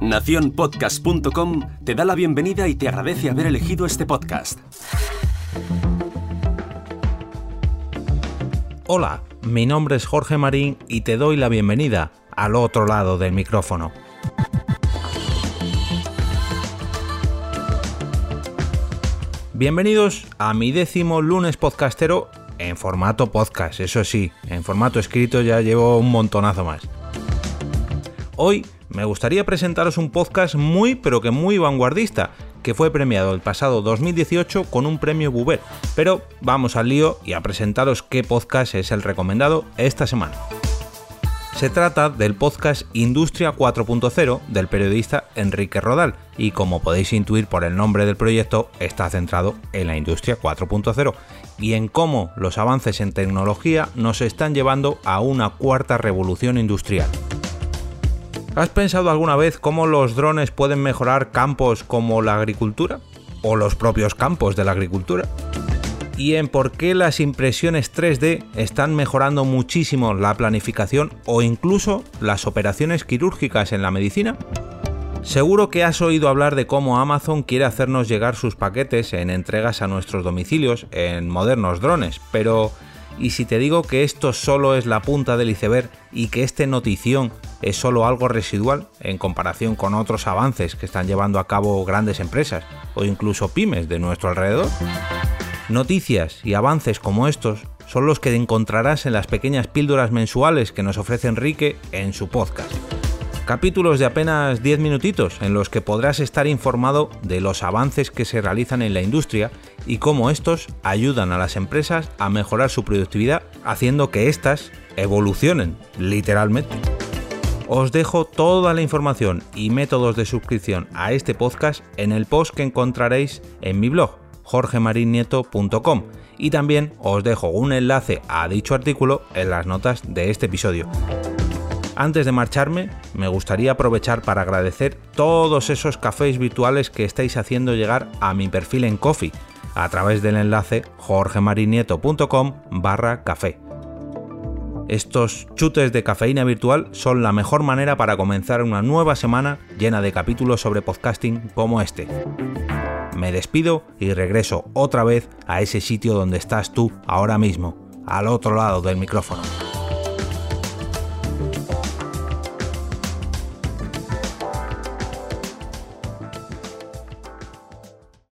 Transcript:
Naciónpodcast.com te da la bienvenida y te agradece haber elegido este podcast. Hola, mi nombre es Jorge Marín y te doy la bienvenida al otro lado del micrófono. Bienvenidos a mi décimo lunes podcastero en formato podcast, eso sí, en formato escrito ya llevo un montonazo más. Hoy me gustaría presentaros un podcast muy pero que muy vanguardista, que fue premiado el pasado 2018 con un premio Buber. Pero vamos al lío y a presentaros qué podcast es el recomendado esta semana. Se trata del podcast Industria 4.0 del periodista Enrique Rodal y como podéis intuir por el nombre del proyecto está centrado en la industria 4.0 y en cómo los avances en tecnología nos están llevando a una cuarta revolución industrial. ¿Has pensado alguna vez cómo los drones pueden mejorar campos como la agricultura? ¿O los propios campos de la agricultura? y en por qué las impresiones 3D están mejorando muchísimo la planificación o incluso las operaciones quirúrgicas en la medicina? Seguro que has oído hablar de cómo Amazon quiere hacernos llegar sus paquetes en entregas a nuestros domicilios en modernos drones, pero ¿y si te digo que esto solo es la punta del iceberg y que este notición es solo algo residual en comparación con otros avances que están llevando a cabo grandes empresas o incluso pymes de nuestro alrededor? Noticias y avances como estos son los que encontrarás en las pequeñas píldoras mensuales que nos ofrece Enrique en su podcast. Capítulos de apenas 10 minutitos en los que podrás estar informado de los avances que se realizan en la industria y cómo estos ayudan a las empresas a mejorar su productividad haciendo que éstas evolucionen literalmente. Os dejo toda la información y métodos de suscripción a este podcast en el post que encontraréis en mi blog jorgemarinieto.com y también os dejo un enlace a dicho artículo en las notas de este episodio. Antes de marcharme, me gustaría aprovechar para agradecer todos esos cafés virtuales que estáis haciendo llegar a mi perfil en Coffee a través del enlace jorgemarinieto.com barra café. Estos chutes de cafeína virtual son la mejor manera para comenzar una nueva semana llena de capítulos sobre podcasting como este me despido y regreso otra vez a ese sitio donde estás tú ahora mismo, al otro lado del micrófono.